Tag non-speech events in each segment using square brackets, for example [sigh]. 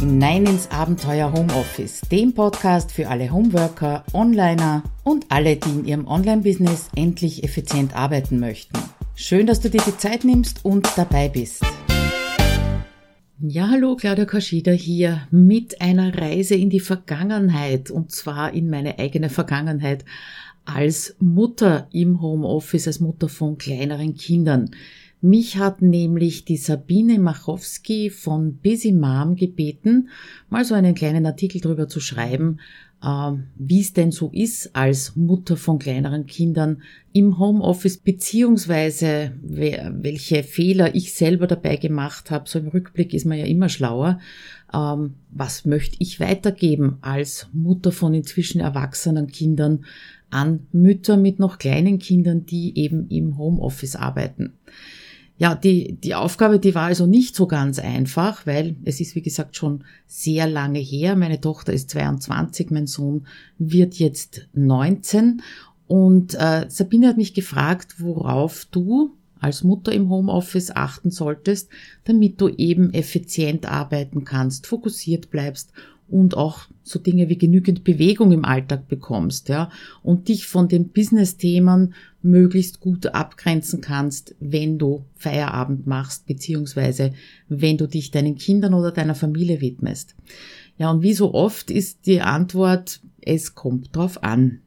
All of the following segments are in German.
hinein ins Abenteuer Homeoffice, dem Podcast für alle Homeworker, Onliner und alle, die in ihrem Online-Business endlich effizient arbeiten möchten. Schön, dass du dir die Zeit nimmst und dabei bist. Ja, hallo, Claudia Kaschida hier mit einer Reise in die Vergangenheit und zwar in meine eigene Vergangenheit als Mutter im Homeoffice, als Mutter von kleineren Kindern. Mich hat nämlich die Sabine Machowski von Busy Mom gebeten, mal so einen kleinen Artikel darüber zu schreiben, äh, wie es denn so ist als Mutter von kleineren Kindern im Homeoffice, beziehungsweise welche Fehler ich selber dabei gemacht habe. So im Rückblick ist man ja immer schlauer. Ähm, was möchte ich weitergeben als Mutter von inzwischen erwachsenen Kindern an Mütter mit noch kleinen Kindern, die eben im Homeoffice arbeiten? Ja, die, die Aufgabe, die war also nicht so ganz einfach, weil es ist, wie gesagt, schon sehr lange her. Meine Tochter ist 22, mein Sohn wird jetzt 19. Und äh, Sabine hat mich gefragt, worauf du als Mutter im Homeoffice achten solltest, damit du eben effizient arbeiten kannst, fokussiert bleibst und auch so Dinge wie genügend Bewegung im Alltag bekommst, ja, und dich von den Business-Themen möglichst gut abgrenzen kannst, wenn du Feierabend machst, beziehungsweise wenn du dich deinen Kindern oder deiner Familie widmest. Ja, und wie so oft ist die Antwort, es kommt drauf an.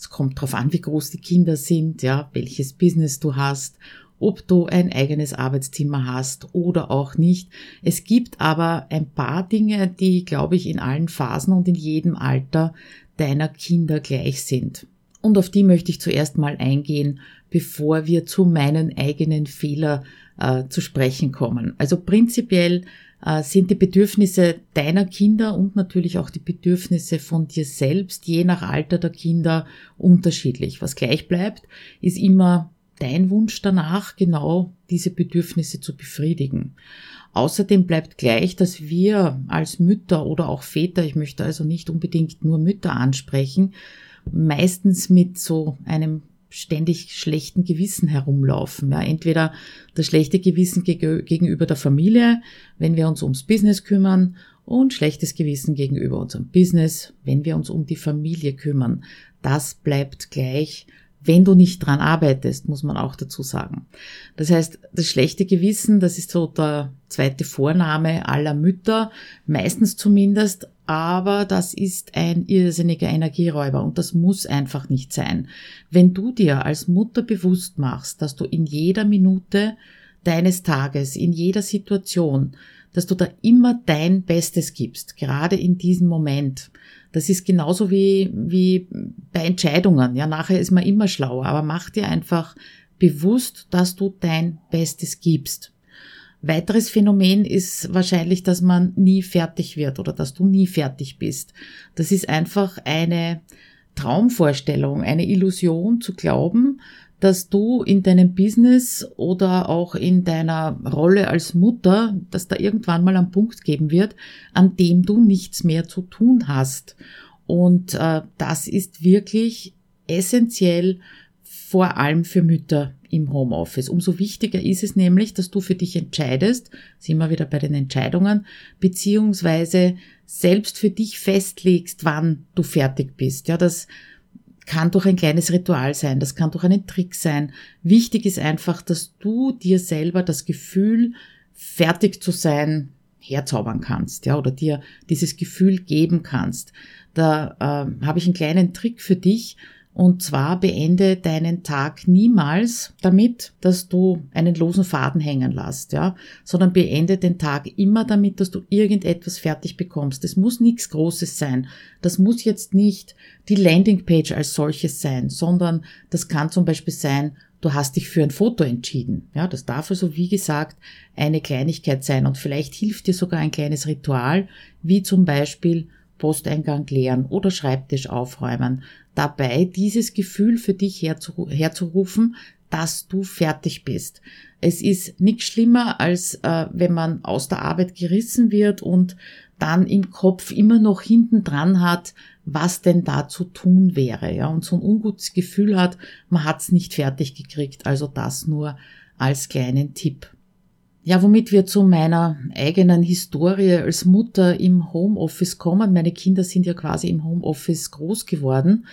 Es kommt drauf an, wie groß die Kinder sind, ja, welches Business du hast ob du ein eigenes Arbeitszimmer hast oder auch nicht. Es gibt aber ein paar Dinge, die, glaube ich, in allen Phasen und in jedem Alter deiner Kinder gleich sind. Und auf die möchte ich zuerst mal eingehen, bevor wir zu meinen eigenen Fehler äh, zu sprechen kommen. Also prinzipiell sind die Bedürfnisse deiner Kinder und natürlich auch die Bedürfnisse von dir selbst, je nach Alter der Kinder, unterschiedlich. Was gleich bleibt, ist immer dein Wunsch danach, genau diese Bedürfnisse zu befriedigen. Außerdem bleibt gleich, dass wir als Mütter oder auch Väter, ich möchte also nicht unbedingt nur Mütter ansprechen, meistens mit so einem ständig schlechten Gewissen herumlaufen. Ja, entweder das schlechte Gewissen gegenüber der Familie, wenn wir uns ums Business kümmern, und schlechtes Gewissen gegenüber unserem Business, wenn wir uns um die Familie kümmern. Das bleibt gleich wenn du nicht dran arbeitest, muss man auch dazu sagen. Das heißt, das schlechte Gewissen, das ist so der zweite Vorname aller Mütter, meistens zumindest, aber das ist ein irrsinniger Energieräuber und das muss einfach nicht sein. Wenn du dir als Mutter bewusst machst, dass du in jeder Minute deines Tages, in jeder Situation, dass du da immer dein Bestes gibst, gerade in diesem Moment, das ist genauso wie, wie bei Entscheidungen. Ja, nachher ist man immer schlauer, aber mach dir einfach bewusst, dass du dein Bestes gibst. Weiteres Phänomen ist wahrscheinlich, dass man nie fertig wird oder dass du nie fertig bist. Das ist einfach eine Traumvorstellung, eine Illusion zu glauben, dass du in deinem Business oder auch in deiner Rolle als Mutter, dass da irgendwann mal einen Punkt geben wird, an dem du nichts mehr zu tun hast. Und äh, das ist wirklich essentiell vor allem für Mütter im Homeoffice. Umso wichtiger ist es nämlich, dass du für dich entscheidest, sind wir wieder bei den Entscheidungen, beziehungsweise selbst für dich festlegst, wann du fertig bist. Ja, das kann doch ein kleines Ritual sein, das kann doch ein Trick sein. Wichtig ist einfach, dass du dir selber das Gefühl, fertig zu sein, herzaubern kannst, ja, oder dir dieses Gefühl geben kannst. Da äh, habe ich einen kleinen Trick für dich, und zwar beende deinen Tag niemals damit, dass du einen losen Faden hängen lässt, ja, sondern beende den Tag immer damit, dass du irgendetwas fertig bekommst. Es muss nichts Großes sein. Das muss jetzt nicht die Landingpage als solches sein, sondern das kann zum Beispiel sein, du hast dich für ein Foto entschieden. Ja, das darf also, wie gesagt, eine Kleinigkeit sein und vielleicht hilft dir sogar ein kleines Ritual, wie zum Beispiel Posteingang leeren oder Schreibtisch aufräumen. Dabei dieses Gefühl für dich herzurufen, dass du fertig bist. Es ist nichts schlimmer, als äh, wenn man aus der Arbeit gerissen wird und dann im Kopf immer noch hinten dran hat, was denn da zu tun wäre, ja, und so ein ungutes Gefühl hat, man hat's nicht fertig gekriegt. Also das nur als kleinen Tipp. Ja, womit wir zu meiner eigenen Historie als Mutter im Homeoffice kommen. Meine Kinder sind ja quasi im Homeoffice groß geworden.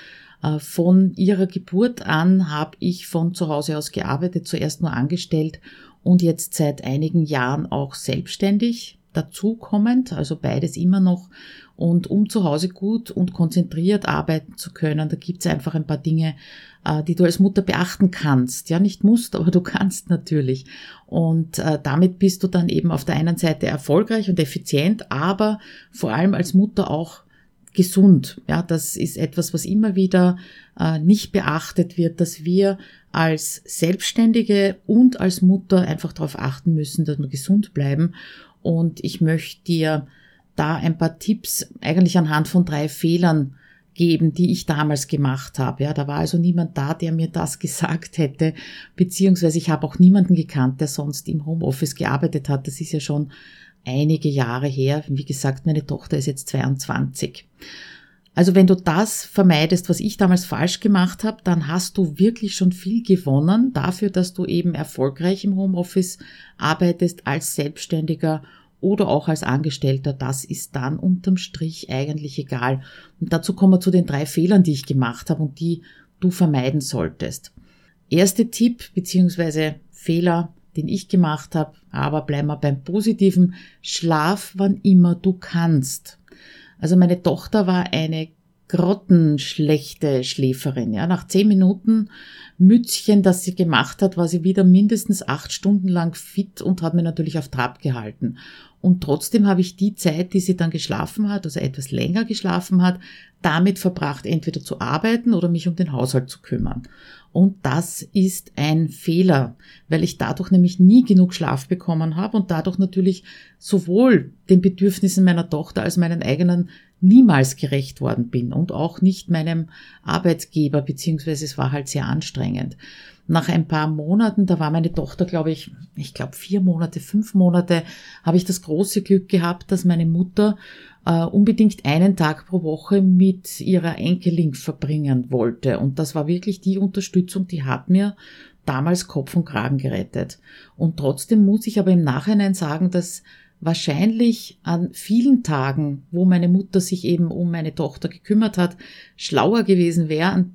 Äh, von ihrer Geburt an habe ich von zu Hause aus gearbeitet, zuerst nur angestellt und jetzt seit einigen Jahren auch selbstständig dazukommend, also beides immer noch. Und um zu Hause gut und konzentriert arbeiten zu können, da gibt es einfach ein paar Dinge, äh, die du als Mutter beachten kannst. Ja, nicht musst, aber du kannst natürlich. Und äh, damit bist du dann eben auf der einen Seite erfolgreich und effizient, aber vor allem als Mutter auch gesund. Ja, das ist etwas, was immer wieder äh, nicht beachtet wird, dass wir als Selbstständige und als Mutter einfach darauf achten müssen, dass wir gesund bleiben. Und ich möchte dir da ein paar Tipps eigentlich anhand von drei Fehlern geben, die ich damals gemacht habe. Ja, da war also niemand da, der mir das [laughs] gesagt hätte, beziehungsweise ich habe auch niemanden gekannt, der sonst im Homeoffice gearbeitet hat. Das ist ja schon einige Jahre her. Wie gesagt, meine Tochter ist jetzt 22. Also wenn du das vermeidest, was ich damals falsch gemacht habe, dann hast du wirklich schon viel gewonnen dafür, dass du eben erfolgreich im Homeoffice arbeitest als Selbstständiger oder auch als Angestellter, das ist dann unterm Strich eigentlich egal. Und dazu kommen wir zu den drei Fehlern, die ich gemacht habe und die du vermeiden solltest. Erste Tipp beziehungsweise Fehler, den ich gemacht habe, aber bleiben wir beim Positiven, schlaf wann immer du kannst. Also meine Tochter war eine grottenschlechte Schläferin. Ja, nach zehn Minuten Mützchen, das sie gemacht hat, war sie wieder mindestens acht Stunden lang fit und hat mir natürlich auf Trab gehalten. Und trotzdem habe ich die Zeit, die sie dann geschlafen hat, also etwas länger geschlafen hat, damit verbracht, entweder zu arbeiten oder mich um den Haushalt zu kümmern. Und das ist ein Fehler, weil ich dadurch nämlich nie genug Schlaf bekommen habe und dadurch natürlich sowohl den Bedürfnissen meiner Tochter als meinen eigenen niemals gerecht worden bin und auch nicht meinem Arbeitgeber, beziehungsweise es war halt sehr anstrengend. Nach ein paar Monaten, da war meine Tochter, glaube ich, ich glaube vier Monate, fünf Monate, habe ich das große Glück gehabt, dass meine Mutter äh, unbedingt einen Tag pro Woche mit ihrer Enkelin verbringen wollte. Und das war wirklich die Unterstützung, die hat mir damals Kopf und Kragen gerettet. Und trotzdem muss ich aber im Nachhinein sagen, dass wahrscheinlich an vielen Tagen, wo meine Mutter sich eben um meine Tochter gekümmert hat, schlauer gewesen wäre,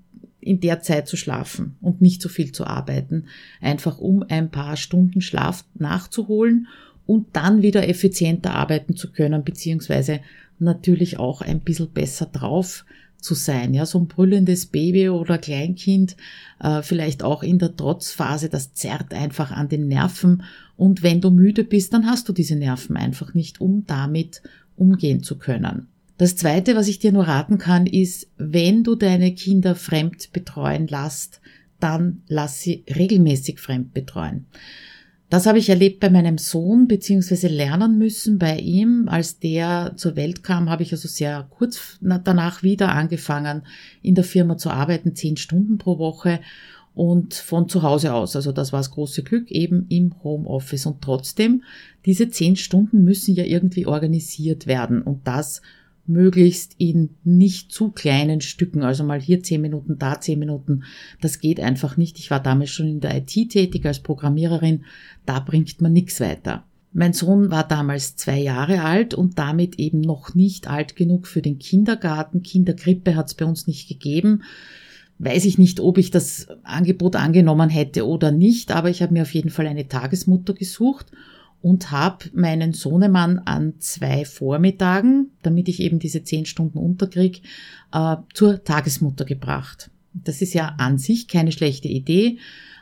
in der Zeit zu schlafen und nicht so viel zu arbeiten, einfach um ein paar Stunden Schlaf nachzuholen und dann wieder effizienter arbeiten zu können, beziehungsweise natürlich auch ein bisschen besser drauf zu sein. Ja, so ein brüllendes Baby oder Kleinkind, äh, vielleicht auch in der Trotzphase, das zerrt einfach an den Nerven. Und wenn du müde bist, dann hast du diese Nerven einfach nicht, um damit umgehen zu können. Das zweite, was ich dir nur raten kann, ist, wenn du deine Kinder fremd betreuen lässt, dann lass sie regelmäßig fremd betreuen. Das habe ich erlebt bei meinem Sohn, beziehungsweise lernen müssen bei ihm. Als der zur Welt kam, habe ich also sehr kurz danach wieder angefangen, in der Firma zu arbeiten, zehn Stunden pro Woche und von zu Hause aus. Also das war das große Glück eben im Homeoffice. Und trotzdem, diese zehn Stunden müssen ja irgendwie organisiert werden. Und das möglichst in nicht zu kleinen Stücken, also mal hier zehn Minuten, da zehn Minuten. Das geht einfach nicht. Ich war damals schon in der IT tätig als Programmiererin. Da bringt man nichts weiter. Mein Sohn war damals zwei Jahre alt und damit eben noch nicht alt genug für den Kindergarten. Kinderkrippe hat es bei uns nicht gegeben. Weiß ich nicht, ob ich das Angebot angenommen hätte oder nicht, aber ich habe mir auf jeden Fall eine Tagesmutter gesucht und habe meinen Sohnemann an zwei Vormittagen, damit ich eben diese zehn Stunden unterkrieg, äh, zur Tagesmutter gebracht. Das ist ja an sich keine schlechte Idee.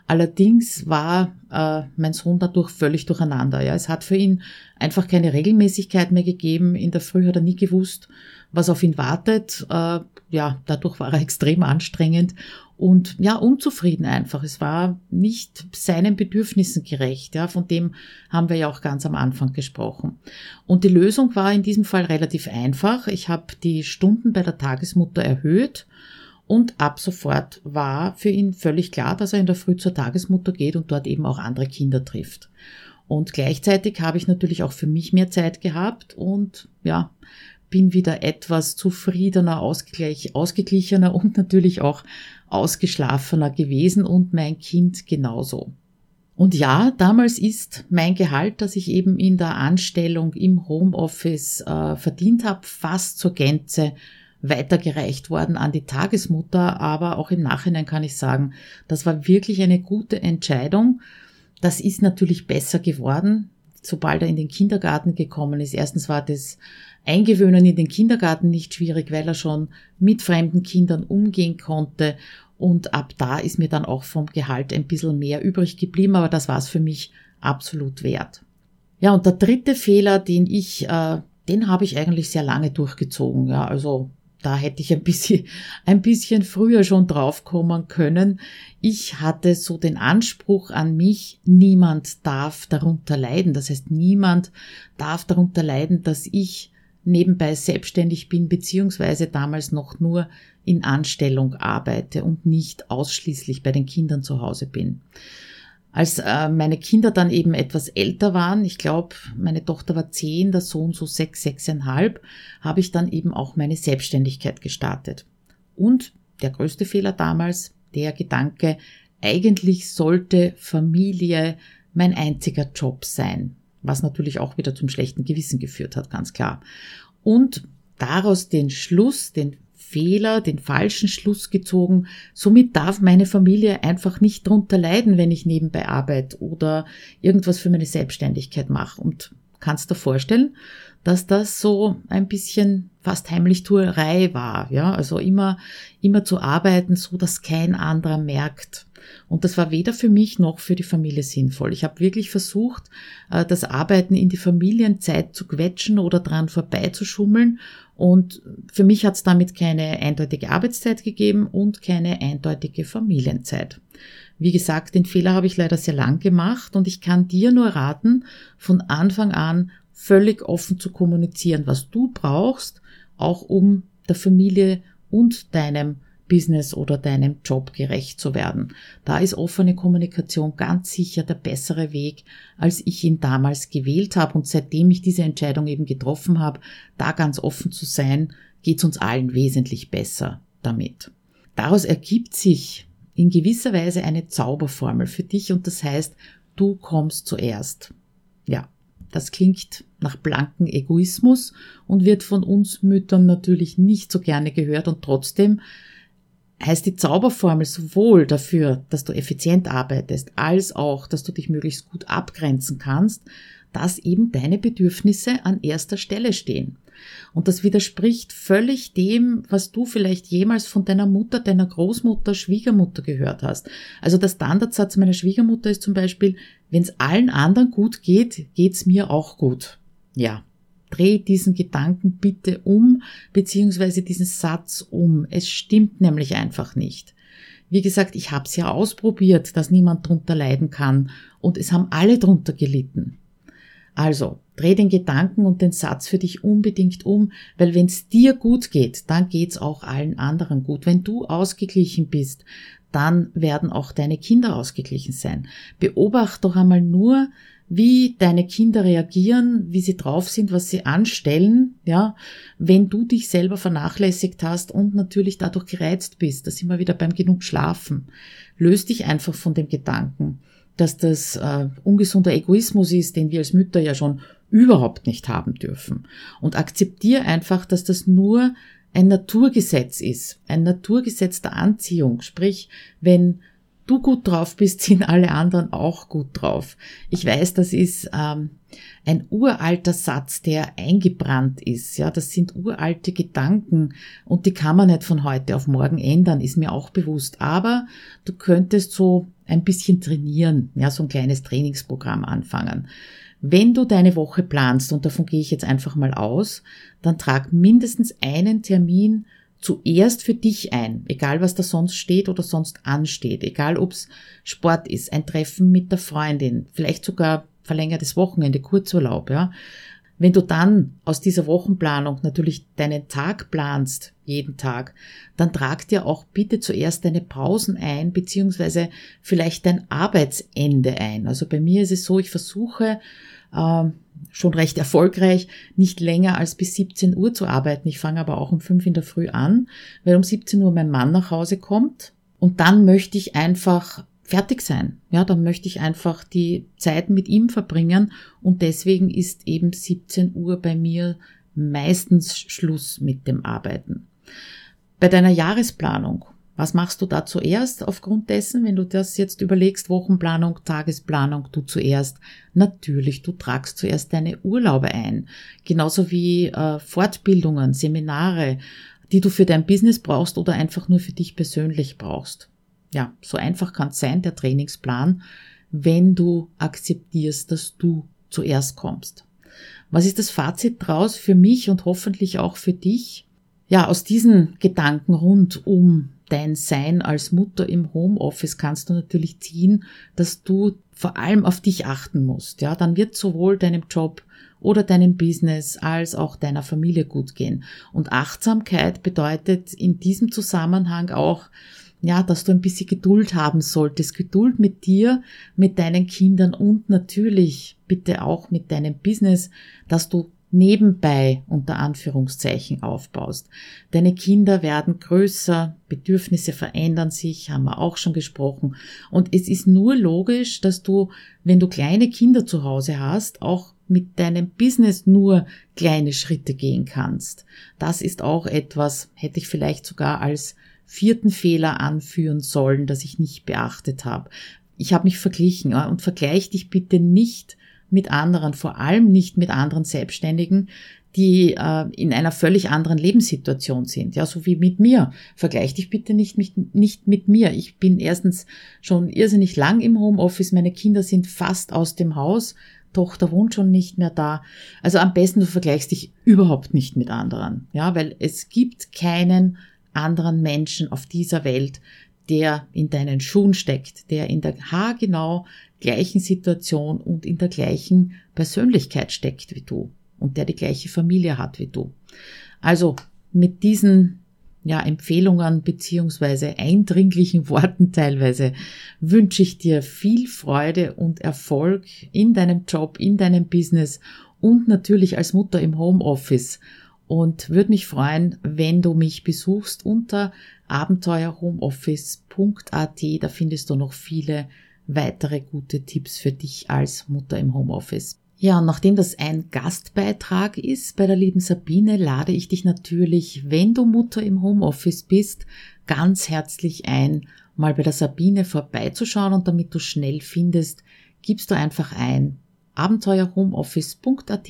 Allerdings war äh, mein Sohn dadurch völlig durcheinander. Ja, es hat für ihn einfach keine Regelmäßigkeit mehr gegeben. In der Früh hat er nie gewusst, was auf ihn wartet. Äh, ja, dadurch war er extrem anstrengend und ja, unzufrieden einfach. Es war nicht seinen Bedürfnissen gerecht. Ja, von dem haben wir ja auch ganz am Anfang gesprochen. Und die Lösung war in diesem Fall relativ einfach. Ich habe die Stunden bei der Tagesmutter erhöht und ab sofort war für ihn völlig klar, dass er in der Früh zur Tagesmutter geht und dort eben auch andere Kinder trifft. Und gleichzeitig habe ich natürlich auch für mich mehr Zeit gehabt und ja, bin wieder etwas zufriedener, ausgleich, ausgeglichener und natürlich auch ausgeschlafener gewesen und mein Kind genauso. Und ja, damals ist mein Gehalt, das ich eben in der Anstellung im Homeoffice äh, verdient habe, fast zur Gänze weitergereicht worden an die Tagesmutter. Aber auch im Nachhinein kann ich sagen, das war wirklich eine gute Entscheidung. Das ist natürlich besser geworden, sobald er in den Kindergarten gekommen ist. Erstens war das Eingewöhnen in den Kindergarten nicht schwierig, weil er schon mit fremden Kindern umgehen konnte und ab da ist mir dann auch vom Gehalt ein bisschen mehr übrig geblieben, aber das war es für mich absolut wert. Ja, und der dritte Fehler, den ich, äh, den habe ich eigentlich sehr lange durchgezogen. Ja, also da hätte ich ein bisschen, ein bisschen früher schon draufkommen können. Ich hatte so den Anspruch an mich, niemand darf darunter leiden. Das heißt, niemand darf darunter leiden, dass ich nebenbei selbstständig bin, beziehungsweise damals noch nur in Anstellung arbeite und nicht ausschließlich bei den Kindern zu Hause bin. Als äh, meine Kinder dann eben etwas älter waren, ich glaube, meine Tochter war zehn, der Sohn so sechs, sechseinhalb, habe ich dann eben auch meine Selbstständigkeit gestartet. Und der größte Fehler damals, der Gedanke, eigentlich sollte Familie mein einziger Job sein was natürlich auch wieder zum schlechten Gewissen geführt hat, ganz klar. Und daraus den Schluss, den Fehler, den falschen Schluss gezogen. Somit darf meine Familie einfach nicht drunter leiden, wenn ich nebenbei arbeite oder irgendwas für meine Selbstständigkeit mache. Und kannst dir vorstellen, dass das so ein bisschen fast Heimlichtuerei war, ja, also immer, immer zu arbeiten, so dass kein anderer merkt. Und das war weder für mich noch für die Familie sinnvoll. Ich habe wirklich versucht, äh, das Arbeiten in die Familienzeit zu quetschen oder dran vorbeizuschummeln. Und für mich hat es damit keine eindeutige Arbeitszeit gegeben und keine eindeutige Familienzeit. Wie gesagt, den Fehler habe ich leider sehr lang gemacht und ich kann dir nur raten, von Anfang an völlig offen zu kommunizieren, was du brauchst, auch um der Familie und deinem Business oder deinem Job gerecht zu werden. Da ist offene Kommunikation ganz sicher der bessere Weg, als ich ihn damals gewählt habe. Und seitdem ich diese Entscheidung eben getroffen habe, da ganz offen zu sein, geht es uns allen wesentlich besser damit. Daraus ergibt sich in gewisser Weise eine Zauberformel für dich und das heißt, du kommst zuerst. Ja, das klingt nach blanken Egoismus und wird von uns Müttern natürlich nicht so gerne gehört und trotzdem heißt die Zauberformel sowohl dafür, dass du effizient arbeitest, als auch, dass du dich möglichst gut abgrenzen kannst, dass eben deine Bedürfnisse an erster Stelle stehen. Und das widerspricht völlig dem, was du vielleicht jemals von deiner Mutter, deiner Großmutter, Schwiegermutter gehört hast. Also der Standardsatz meiner Schwiegermutter ist zum Beispiel, wenn es allen anderen gut geht, geht's mir auch gut. Ja. Dreh diesen Gedanken bitte um, beziehungsweise diesen Satz um. Es stimmt nämlich einfach nicht. Wie gesagt, ich habe es ja ausprobiert, dass niemand drunter leiden kann und es haben alle drunter gelitten. Also, dreh den Gedanken und den Satz für dich unbedingt um, weil wenn es dir gut geht, dann geht's auch allen anderen gut. Wenn du ausgeglichen bist, dann werden auch deine Kinder ausgeglichen sein. Beobachte doch einmal nur, wie deine Kinder reagieren, wie sie drauf sind, was sie anstellen, ja, wenn du dich selber vernachlässigt hast und natürlich dadurch gereizt bist. Da sind wir wieder beim genug Schlafen. Löst dich einfach von dem Gedanken, dass das äh, ungesunder Egoismus ist, den wir als Mütter ja schon überhaupt nicht haben dürfen. Und akzeptier einfach, dass das nur ein Naturgesetz ist, ein Naturgesetz der Anziehung. Sprich, wenn du gut drauf bist, sind alle anderen auch gut drauf. Ich weiß, das ist ähm, ein uralter Satz, der eingebrannt ist. Ja, das sind uralte Gedanken und die kann man nicht von heute auf morgen ändern, ist mir auch bewusst. Aber du könntest so ein bisschen trainieren, ja, so ein kleines Trainingsprogramm anfangen. Wenn du deine Woche planst, und davon gehe ich jetzt einfach mal aus, dann trag mindestens einen Termin zuerst für dich ein, egal was da sonst steht oder sonst ansteht, egal ob's Sport ist, ein Treffen mit der Freundin, vielleicht sogar verlängertes Wochenende, Kurzurlaub, ja. Wenn du dann aus dieser Wochenplanung natürlich deinen Tag planst, jeden Tag, dann trag dir auch bitte zuerst deine Pausen ein, beziehungsweise vielleicht dein Arbeitsende ein. Also bei mir ist es so, ich versuche äh, schon recht erfolgreich, nicht länger als bis 17 Uhr zu arbeiten. Ich fange aber auch um 5 in der Früh an, weil um 17 Uhr mein Mann nach Hause kommt. Und dann möchte ich einfach fertig sein. Ja, dann möchte ich einfach die Zeit mit ihm verbringen und deswegen ist eben 17 Uhr bei mir meistens Schluss mit dem Arbeiten. Bei deiner Jahresplanung, was machst du da zuerst aufgrund dessen, wenn du das jetzt überlegst, Wochenplanung, Tagesplanung, du zuerst? Natürlich, du tragst zuerst deine Urlaube ein, genauso wie äh, Fortbildungen, Seminare, die du für dein Business brauchst oder einfach nur für dich persönlich brauchst. Ja, so einfach kann es sein, der Trainingsplan, wenn du akzeptierst, dass du zuerst kommst. Was ist das Fazit draus für mich und hoffentlich auch für dich? Ja, aus diesen Gedanken rund um dein Sein als Mutter im Homeoffice kannst du natürlich ziehen, dass du vor allem auf dich achten musst. Ja, dann wird sowohl deinem Job oder deinem Business als auch deiner Familie gut gehen. Und Achtsamkeit bedeutet in diesem Zusammenhang auch, ja, dass du ein bisschen Geduld haben solltest. Geduld mit dir, mit deinen Kindern und natürlich bitte auch mit deinem Business, dass du nebenbei unter Anführungszeichen aufbaust. Deine Kinder werden größer, Bedürfnisse verändern sich, haben wir auch schon gesprochen. Und es ist nur logisch, dass du, wenn du kleine Kinder zu Hause hast, auch mit deinem Business nur kleine Schritte gehen kannst. Das ist auch etwas, hätte ich vielleicht sogar als vierten Fehler anführen sollen, dass ich nicht beachtet habe. Ich habe mich verglichen und vergleich dich bitte nicht mit anderen, vor allem nicht mit anderen Selbstständigen, die äh, in einer völlig anderen Lebenssituation sind, ja, so wie mit mir. Vergleich dich bitte nicht, mit, nicht mit mir. Ich bin erstens schon irrsinnig lang im Homeoffice, meine Kinder sind fast aus dem Haus, Tochter wohnt schon nicht mehr da. Also am besten du vergleichst dich überhaupt nicht mit anderen, ja, weil es gibt keinen anderen Menschen auf dieser Welt, der in deinen Schuhen steckt, der in der haargenau gleichen Situation und in der gleichen Persönlichkeit steckt wie du und der die gleiche Familie hat wie du. Also mit diesen ja, Empfehlungen beziehungsweise eindringlichen Worten teilweise wünsche ich dir viel Freude und Erfolg in deinem Job, in deinem Business und natürlich als Mutter im Homeoffice und würde mich freuen, wenn du mich besuchst unter abenteuerhomeoffice.at. Da findest du noch viele weitere gute Tipps für dich als Mutter im Homeoffice. Ja, und nachdem das ein Gastbeitrag ist bei der lieben Sabine, lade ich dich natürlich, wenn du Mutter im Homeoffice bist, ganz herzlich ein, mal bei der Sabine vorbeizuschauen und damit du schnell findest, gibst du einfach ein abenteuerhomeoffice.at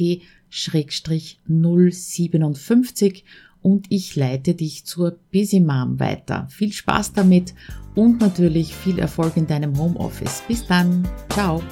Schrägstrich 057 und ich leite dich zur Busy Mom weiter. Viel Spaß damit und natürlich viel Erfolg in deinem Homeoffice. Bis dann. Ciao.